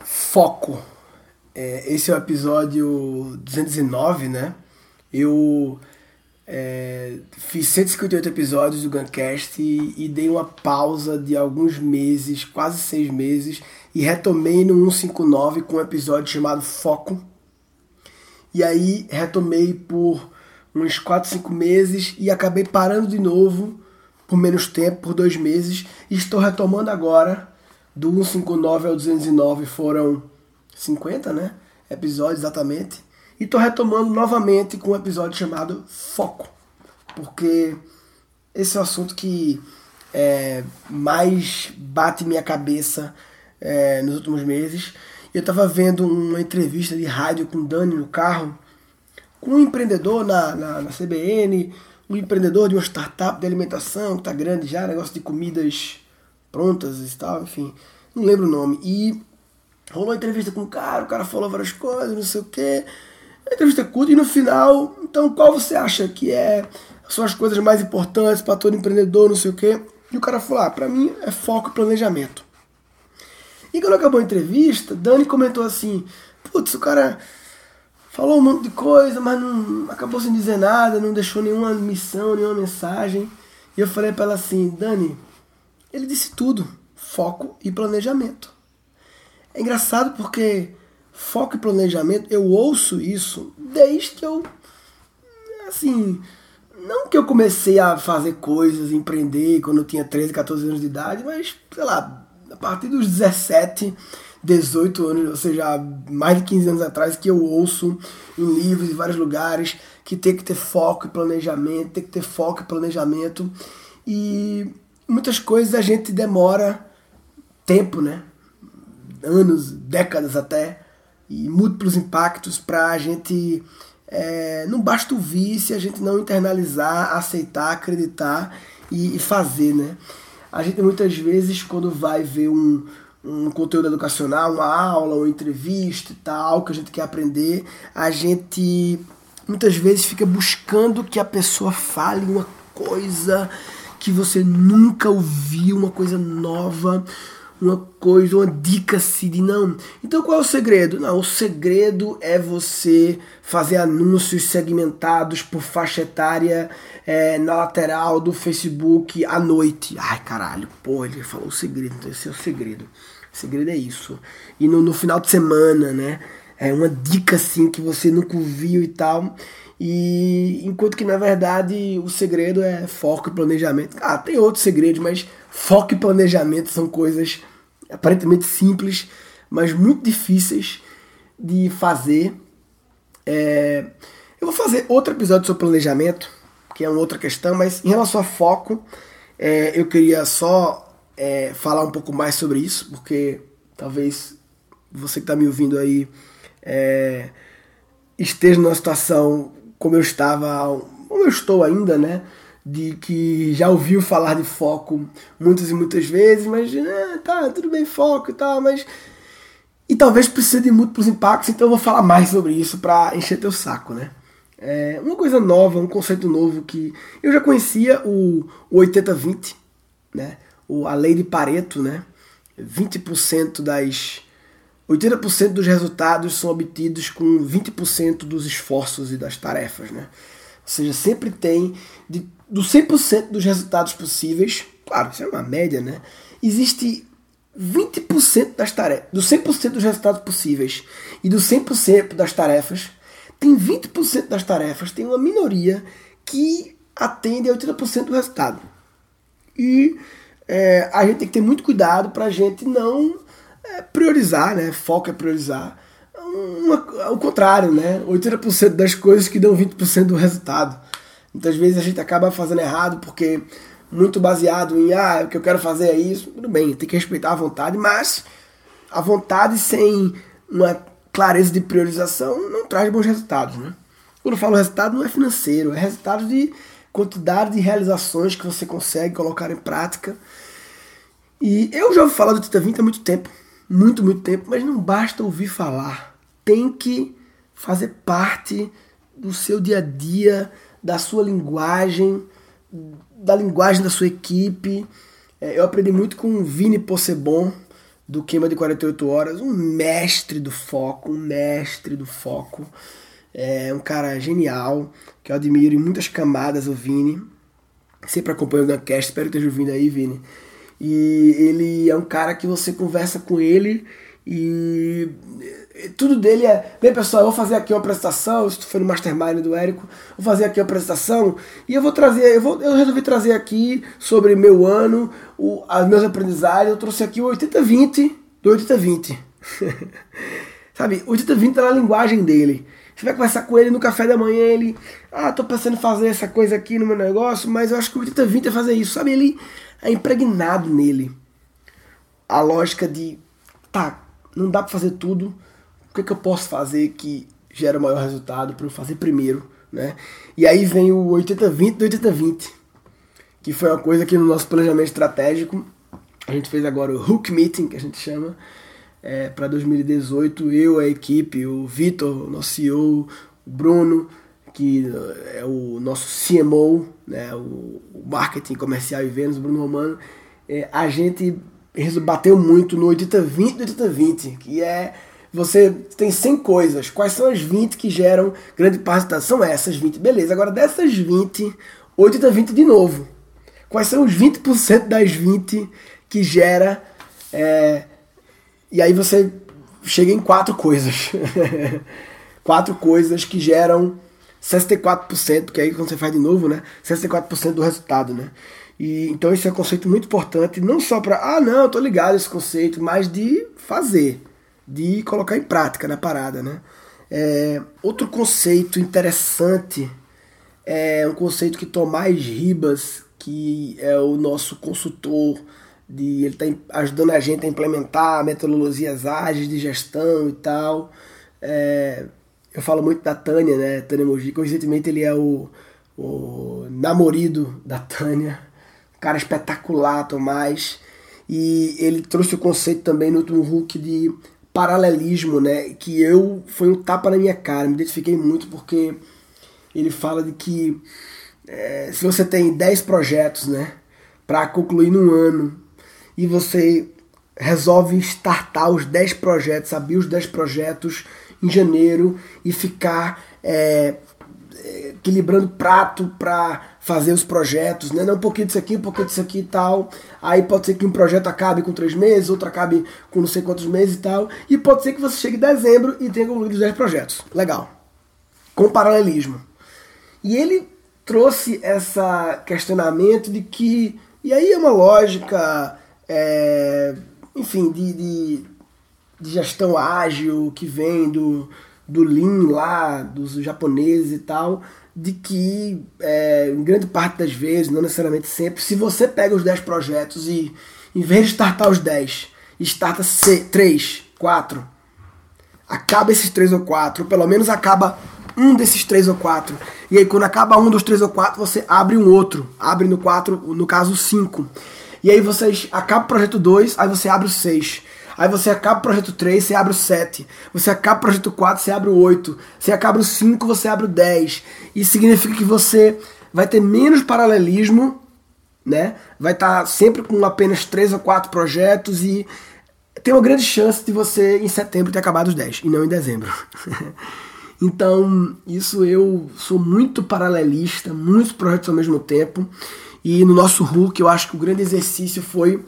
Foco. É, esse é o episódio 209, né? Eu é, fiz 158 episódios do Guncast e, e, dei uma pausa de alguns meses, quase seis meses, e retomei no 159 com um episódio chamado Foco. E aí retomei por uns 4, 5 meses e acabei parando de novo por menos tempo, por dois meses, e estou retomando agora. Do 159 ao 209 foram 50, né? Episódios exatamente. E estou retomando novamente com um episódio chamado Foco. Porque esse é o assunto que é, mais bate minha cabeça é, nos últimos meses. Eu estava vendo uma entrevista de rádio com o Dani no carro, com um empreendedor na, na, na CBN, um empreendedor de uma startup de alimentação que está grande já, negócio de comidas prontas e tal, enfim, não lembro o nome. E rolou entrevista com o cara, o cara falou várias coisas, não sei o quê. A entrevista curta e no final, então qual você acha que é são as coisas mais importantes para todo empreendedor, não sei o quê? E o cara falou: ah, para mim é foco e planejamento. E quando acabou a entrevista, Dani comentou assim: putz, o cara falou um monte de coisa, mas não acabou sem dizer nada, não deixou nenhuma missão, nenhuma mensagem. E eu falei para ela assim: Dani, ele disse tudo: foco e planejamento. É engraçado porque foco e planejamento, eu ouço isso desde que eu. Assim. Não que eu comecei a fazer coisas, empreender quando eu tinha 13, 14 anos de idade, mas, sei lá, a partir dos 17, 18 anos, ou seja, mais de 15 anos atrás, que eu ouço em livros, em vários lugares, que tem que ter foco e planejamento, tem que ter foco e planejamento. E muitas coisas a gente demora tempo, né? Anos, décadas até, e múltiplos impactos para a gente. É, não basta ouvir se a gente não internalizar, aceitar, acreditar e, e fazer, né? A gente muitas vezes, quando vai ver um, um conteúdo educacional, uma aula, uma entrevista e tal, que a gente quer aprender, a gente muitas vezes fica buscando que a pessoa fale uma coisa que você nunca ouviu, uma coisa nova, uma coisa, uma dica assim de não. Então qual é o segredo? Não, o segredo é você fazer anúncios segmentados por faixa etária é, na lateral do Facebook à noite. Ai caralho, pô, ele falou o segredo, então esse é o segredo. O segredo é isso. E no, no final de semana, né? É uma dica assim que você nunca ouviu e tal. E enquanto que na verdade o segredo é foco e planejamento. Ah, tem outros segredos, mas foco e planejamento são coisas aparentemente simples, mas muito difíceis de fazer. É... Eu vou fazer outro episódio sobre planejamento, que é uma outra questão, mas em relação a foco, é, eu queria só é, falar um pouco mais sobre isso, porque talvez você que está me ouvindo aí é, esteja numa situação como eu estava, como eu estou ainda, né? de que já ouviu falar de foco muitas e muitas vezes, mas é, tá, tudo bem, foco e tal, mas. E talvez precise de múltiplos impactos, então eu vou falar mais sobre isso para encher teu saco, né? É uma coisa nova, um conceito novo que eu já conhecia, o, o 80-20, né? O, a lei de Pareto, né? 20% das. 80% dos resultados são obtidos com 20% dos esforços e das tarefas, né? Ou seja, sempre tem de do 100% dos resultados possíveis, claro, isso é uma média, né? Existe 20% das tarefas, do 100% dos resultados possíveis e do 100% das tarefas, tem 20% das tarefas, tem uma minoria que atende a 80% do resultado. E é, a gente tem que ter muito cuidado para a gente não é, priorizar, né? Foco é priorizar. Uma, o contrário, né? 80% das coisas que dão 20% do resultado. Muitas vezes a gente acaba fazendo errado porque muito baseado em ah, o que eu quero fazer é isso. Tudo bem, tem que respeitar a vontade, mas a vontade sem uma clareza de priorização não traz bons resultados, né? Quando eu falo resultado não é financeiro, é resultado de quantidade de realizações que você consegue colocar em prática. E eu já ouvi falar do Tita 20 há muito tempo, muito, muito tempo, mas não basta ouvir falar. Tem que fazer parte do seu dia a dia, da sua linguagem, da linguagem da sua equipe. É, eu aprendi muito com o Vini Possebon. do Queima de 48 Horas, um mestre do foco, um mestre do foco. É um cara genial, que eu admiro em muitas camadas, o Vini. Sempre acompanho o Guncast, espero que esteja ouvindo aí, Vini. E ele é um cara que você conversa com ele e tudo dele é, bem pessoal, eu vou fazer aqui uma apresentação, isso foi no Mastermind do Érico, vou fazer aqui uma apresentação e eu vou trazer, eu, vou, eu resolvi trazer aqui sobre meu ano, o, as meus aprendizados, eu trouxe aqui o 80-20 do 80-20. Sabe, o 80-20 tá na linguagem dele. Você vai conversar com ele no café da manhã, ele, ah, tô pensando em fazer essa coisa aqui no meu negócio, mas eu acho que o 80-20 é fazer isso. Sabe, ele é impregnado nele. A lógica de, tá, não dá para fazer tudo, o que, que eu posso fazer que gera o maior resultado para eu fazer primeiro, né? E aí vem o 80-20 do 80-20, que foi uma coisa que no nosso planejamento estratégico, a gente fez agora o Hook Meeting, que a gente chama, é, para 2018, eu, a equipe, o Vitor, nosso CEO, o Bruno, que é o nosso CMO, né, o, marketing comercial e vendas, Bruno Romano, é, a gente bateu muito no 80-20 do 80-20, que é você tem 100 coisas. Quais são as 20 que geram grande parte da. São essas 20. Beleza, agora dessas 20, 80 20 de novo. Quais são os 20% das 20 que gera. É... E aí você chega em quatro coisas. quatro coisas que geram 64%, porque aí quando você faz de novo, né? 64% do resultado, né? E, então esse é um conceito muito importante, não só para, ah, não, eu tô ligado esse conceito, mas de fazer de colocar em prática na parada, né? É, outro conceito interessante é um conceito que Tomás Ribas, que é o nosso consultor, de, ele está ajudando a gente a implementar metodologias ágeis de gestão e tal. É, eu falo muito da Tânia, né? Tânia Mogi, coincidentemente ele é o, o namorido da Tânia, um cara espetacular, Tomás. E ele trouxe o conceito também no último Hulk de paralelismo, né? Que eu foi um tapa na minha cara, me identifiquei muito porque ele fala de que é, se você tem 10 projetos, né, para concluir num ano e você resolve startar os 10 projetos, abrir os 10 projetos em janeiro e ficar é, equilibrando prato para fazer os projetos, né? Não, um pouquinho disso aqui, um pouquinho disso aqui e tal. Aí pode ser que um projeto acabe com três meses, outro acabe com não sei quantos meses e tal. E pode ser que você chegue em dezembro e tenha concluído os 10 projetos. Legal. Com paralelismo. E ele trouxe esse questionamento de que. E aí é uma lógica, é, enfim, de, de, de gestão ágil que vem do, do Lean lá, dos japoneses e tal de que, é, em grande parte das vezes, não necessariamente sempre, se você pega os 10 projetos e, em vez de startar os 10, starta 3, 4, acaba esses 3 ou 4, ou pelo menos acaba um desses 3 ou 4, e aí quando acaba um dos 3 ou 4, você abre um outro, abre no 4, no caso 5. E aí vocês acaba o projeto 2, aí você abre o 6. Aí você acaba o projeto 3, você abre o 7. Você acaba o projeto 4, você abre o 8. Você acaba o 5, você abre o 10. Isso significa que você vai ter menos paralelismo, né? Vai estar tá sempre com apenas 3 ou 4 projetos e tem uma grande chance de você em setembro ter acabado os 10 e não em dezembro. então, isso eu sou muito paralelista, muitos projetos ao mesmo tempo. E no nosso Hulk, eu acho que o grande exercício foi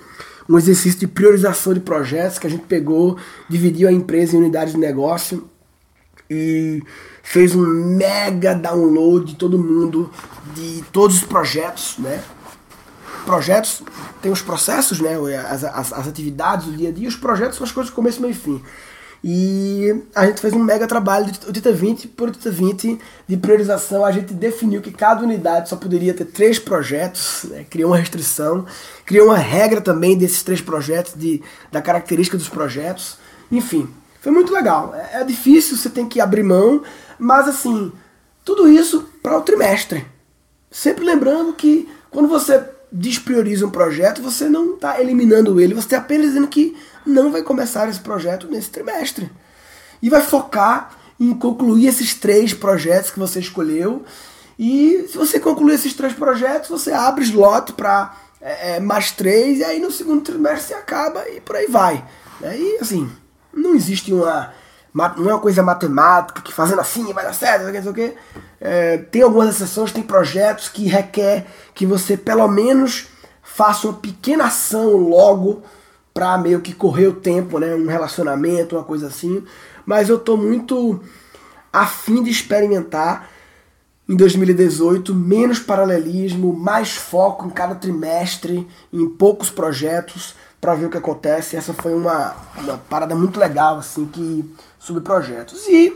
um exercício de priorização de projetos que a gente pegou, dividiu a empresa em unidades de negócio e fez um mega download de todo mundo, de todos os projetos, né? Projetos tem os processos, né? As, as, as atividades do dia a dia, os projetos são as coisas de começo, meio e fim. E a gente fez um mega trabalho de 80-20 por 80-20 de priorização. A gente definiu que cada unidade só poderia ter três projetos, né? criou uma restrição, criou uma regra também desses três projetos, de, da característica dos projetos. Enfim, foi muito legal. É, é difícil, você tem que abrir mão, mas assim, tudo isso para o trimestre. Sempre lembrando que quando você desprioriza um projeto, você não está eliminando ele, você está apenas dizendo que não vai começar esse projeto nesse trimestre. E vai focar em concluir esses três projetos que você escolheu. E se você concluir esses três projetos, você abre slot para é, é, mais três, e aí no segundo trimestre você acaba e por aí vai. Né? E assim, não existe uma. Não é uma coisa matemática que fazendo assim vai dar certo, não sei o quê. É, tem algumas exceções, tem projetos que requer que você pelo menos faça uma pequena ação logo para meio que correr o tempo, né? Um relacionamento, uma coisa assim. Mas eu tô muito afim de experimentar em 2018 menos paralelismo, mais foco em cada trimestre, em poucos projetos para ver o que acontece. Essa foi uma, uma parada muito legal assim que sobre projetos. E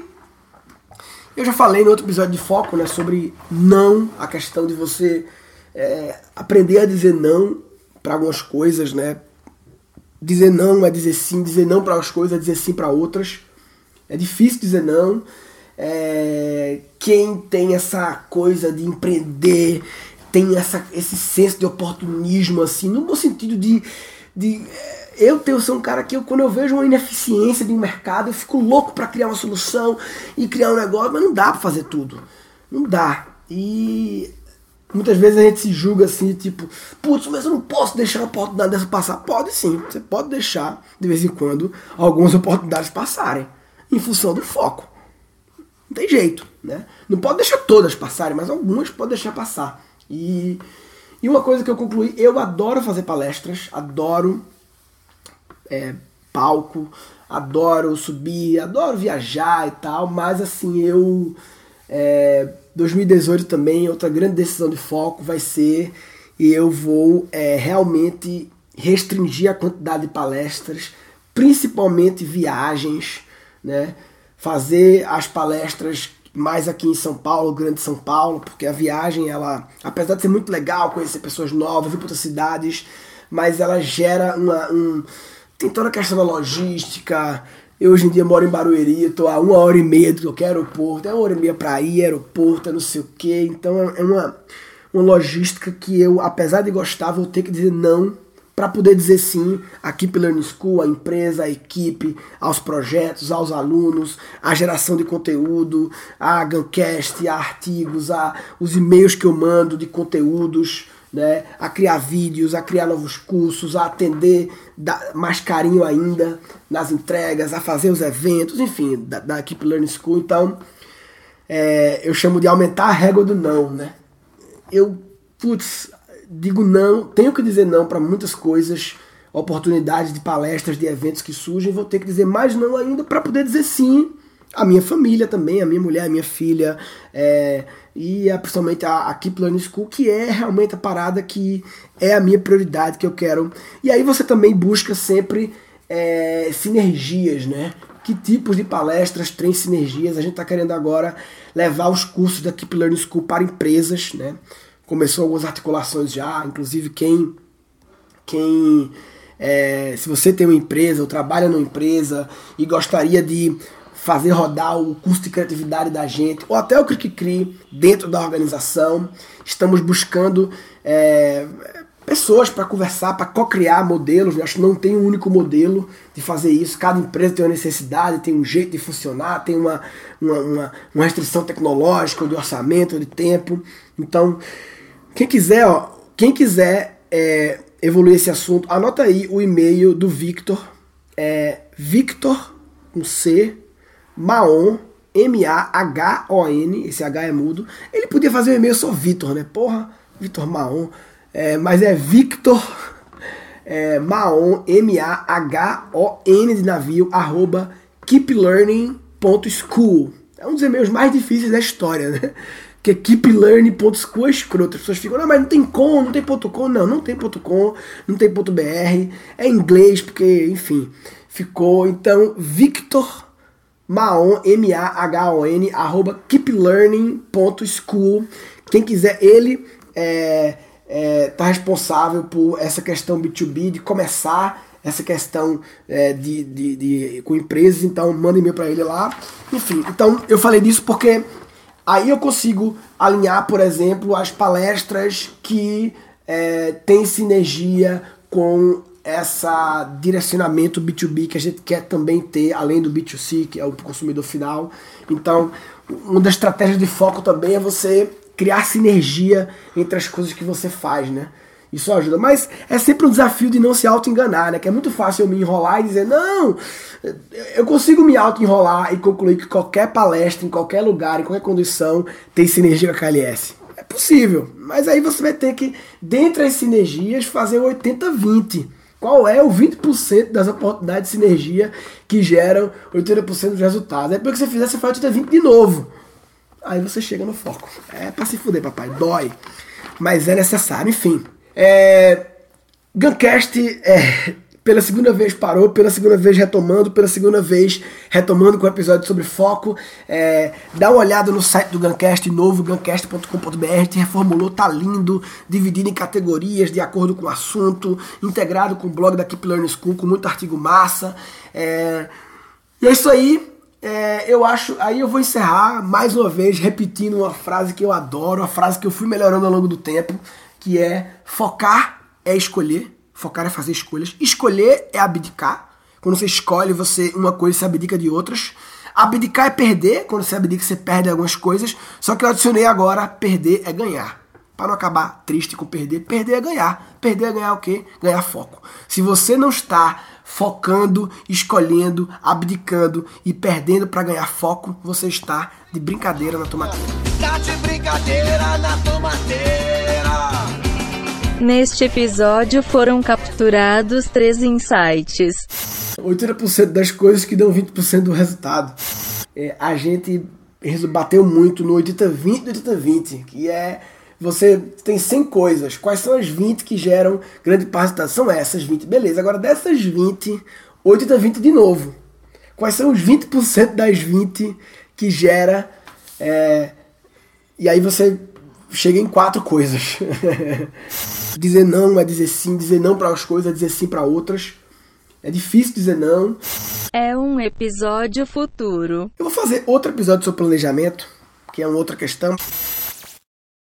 eu já falei no outro episódio de foco, né, sobre não, a questão de você é, aprender a dizer não para algumas coisas, né? Dizer não é dizer sim, dizer não para as coisas é dizer sim para outras. É difícil dizer não. É, quem tem essa coisa de empreender, tem essa, esse senso de oportunismo, assim, no bom sentido de. De é, eu tenho, sou um cara que eu, quando eu vejo uma ineficiência de um mercado, eu fico louco para criar uma solução e criar um negócio, mas não dá para fazer tudo. Não dá. E muitas vezes a gente se julga assim, tipo, putz, mas eu não posso deixar uma oportunidade dessa passar. Pode sim, você pode deixar, de vez em quando, algumas oportunidades passarem, em função do foco. Não tem jeito, né? Não pode deixar todas passarem, mas algumas pode deixar passar. E, e uma coisa que eu concluí, eu adoro fazer palestras, adoro é, palco, adoro subir, adoro viajar e tal, mas assim, eu. É, 2018 também, outra grande decisão de foco vai ser e eu vou é, realmente restringir a quantidade de palestras, principalmente viagens, né? fazer as palestras mais aqui em São Paulo, Grande São Paulo, porque a viagem, ela, apesar de ser muito legal conhecer pessoas novas, ir para outras cidades, mas ela gera uma. Um, tem toda a questão da logística. Eu hoje em dia moro em Barueri, estou a uma hora e meia do qualquer aeroporto, é uma hora e meia para ir, aeroporto, é não sei o quê. Então é uma, uma logística que eu, apesar de gostar, vou ter que dizer não para poder dizer sim à Keep Learning School, à empresa, à equipe, aos projetos, aos alunos, à geração de conteúdo, à Guncast, a artigos, a os e-mails que eu mando de conteúdos, né, a criar vídeos, a criar novos cursos, a atender mais carinho ainda nas entregas, a fazer os eventos, enfim, da, da Keep Learning School. Então, é, eu chamo de aumentar a régua do não, né? Eu, putz, digo não, tenho que dizer não para muitas coisas, oportunidades de palestras, de eventos que surgem, vou ter que dizer mais não ainda para poder dizer sim à minha família também, à minha mulher, à minha filha, é, e a, principalmente a, a Keep Learning School, que é realmente a parada que é a minha prioridade, que eu quero. E aí você também busca sempre é, sinergias, né? Que tipos de palestras têm sinergias? A gente está querendo agora levar os cursos da Keep Learning School para empresas, né? Começou algumas articulações já, inclusive quem quem é, se você tem uma empresa ou trabalha numa empresa e gostaria de fazer rodar o custo de criatividade da gente, ou até o Click Cri dentro da organização, estamos buscando é, pessoas para conversar, para co-criar modelos. Eu acho que não tem um único modelo de fazer isso. Cada empresa tem uma necessidade, tem um jeito de funcionar, tem uma, uma, uma, uma restrição tecnológica, de orçamento, de tempo. Então, quem quiser, ó, quem quiser é, evoluir esse assunto, anota aí o e-mail do Victor. É Victor, com C, Maon, M-A-H-O-N, esse H é mudo. Ele podia fazer um e-mail só Victor, né? Porra, Victor Maon. É, mas é Victor é, Maon, M-A-H-O-N de navio, arroba keeplearning.school. É um dos e-mails mais difíceis da história, né? Que é keeplearning.school escroto. As pessoas ficam, não, mas não tem com, não tem ponto .com. Não, não tem ponto .com, não tem ponto .br. É inglês, porque, enfim, ficou. Então, Victor Maon, M-A-H-O-N, arroba keeplearning.school. Quem quiser, ele é, é, tá responsável por essa questão B2B, de começar essa questão é, de, de, de, com empresas, então manda e-mail para ele lá. Enfim, então eu falei disso porque Aí eu consigo alinhar, por exemplo, as palestras que é, têm sinergia com essa direcionamento B2B que a gente quer também ter, além do B2C, que é o consumidor final. Então, uma das estratégias de foco também é você criar sinergia entre as coisas que você faz, né? Isso ajuda. Mas é sempre um desafio de não se auto-enganar, né? Que é muito fácil eu me enrolar e dizer, não, eu consigo me auto-enrolar e concluir que qualquer palestra, em qualquer lugar, em qualquer condição, tem sinergia com a KLS. É possível. Mas aí você vai ter que, dentre as sinergias, fazer 80-20. Qual é o 20% das oportunidades de sinergia que geram 80% dos resultados? É porque você fizer, você faz 80-20 de novo. Aí você chega no foco. É pra se fuder, papai. Dói. Mas é necessário, enfim. É... Guncast é, pela segunda vez parou, pela segunda vez retomando, pela segunda vez retomando com o episódio sobre foco. É, dá uma olhada no site do Guncast novo, guncast.com.br, te reformulou, tá lindo, dividido em categorias de acordo com o assunto, integrado com o blog da Keep Learning School, com muito artigo massa. É, e é isso aí. É, eu acho. Aí eu vou encerrar mais uma vez repetindo uma frase que eu adoro, uma frase que eu fui melhorando ao longo do tempo, que é focar é escolher Focar é fazer escolhas. Escolher é abdicar. Quando você escolhe você uma coisa, você abdica de outras. Abdicar é perder. Quando você abdica, você perde algumas coisas. Só que eu adicionei agora, perder é ganhar. Para não acabar triste com perder, perder é ganhar. Perder é ganhar o quê? Ganhar foco. Se você não está focando, escolhendo, abdicando e perdendo para ganhar foco, você está de brincadeira na tomateira. Tá de brincadeira na tomateira. Neste episódio foram capturados três insights. 80% das coisas que dão 20% do resultado. É, a gente bateu muito no 80-20 do 80-20, que é você tem 100 coisas. Quais são as 20 que geram grande parte São essas 20. Beleza, agora dessas 20, 80-20 de novo. Quais são os 20% das 20 que gera. É, e aí você chega em quatro coisas. dizer não é dizer sim, dizer não para as coisas é dizer sim para outras. É difícil dizer não. É um episódio futuro. Eu vou fazer outro episódio sobre planejamento, que é uma outra questão.